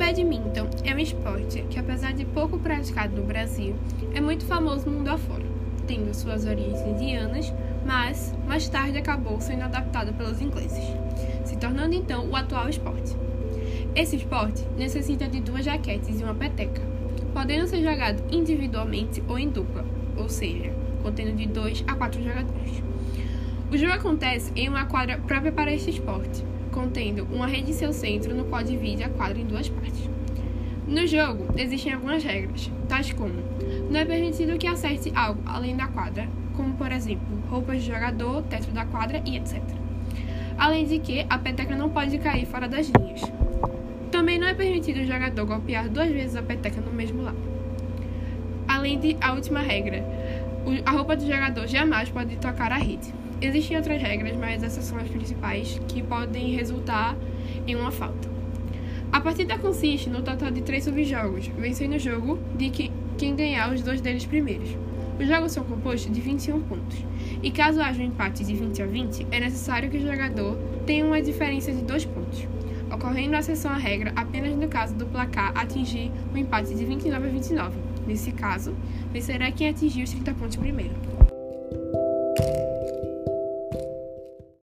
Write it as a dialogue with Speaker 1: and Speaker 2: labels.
Speaker 1: badminton é um esporte que, apesar de pouco praticado no Brasil, é muito famoso no mundo afora, tendo suas origens indianas, mas mais tarde acabou sendo adaptado pelos ingleses, se tornando então o atual esporte. Esse esporte necessita de duas jaquetes e uma peteca, podendo ser jogado individualmente ou em dupla, ou seja, contendo de dois a quatro jogadores. O jogo acontece em uma quadra própria para este esporte, contendo uma rede em seu centro, no qual divide a quadra em duas partes. No jogo, existem algumas regras, tais como não é permitido que acerte algo além da quadra, como por exemplo, roupas de jogador, teto da quadra e etc. Além de que a peteca não pode cair fora das linhas. Também não é permitido o jogador golpear duas vezes a peteca no mesmo lado. Além de a última regra, a roupa do jogador jamais pode tocar a rede. Existem outras regras, mas essas são as principais que podem resultar em uma falta. A partida consiste no total de três subjogos, vencendo o jogo de que, quem ganhar os dois deles primeiros. Os jogos são compostos de 21 pontos, e caso haja um empate de 20 a 20, é necessário que o jogador tenha uma diferença de 2 pontos, ocorrendo a exceção à regra apenas no caso do placar atingir um empate de 29 a 29. Nesse caso, vencerá quem atingir os 30 pontos primeiro.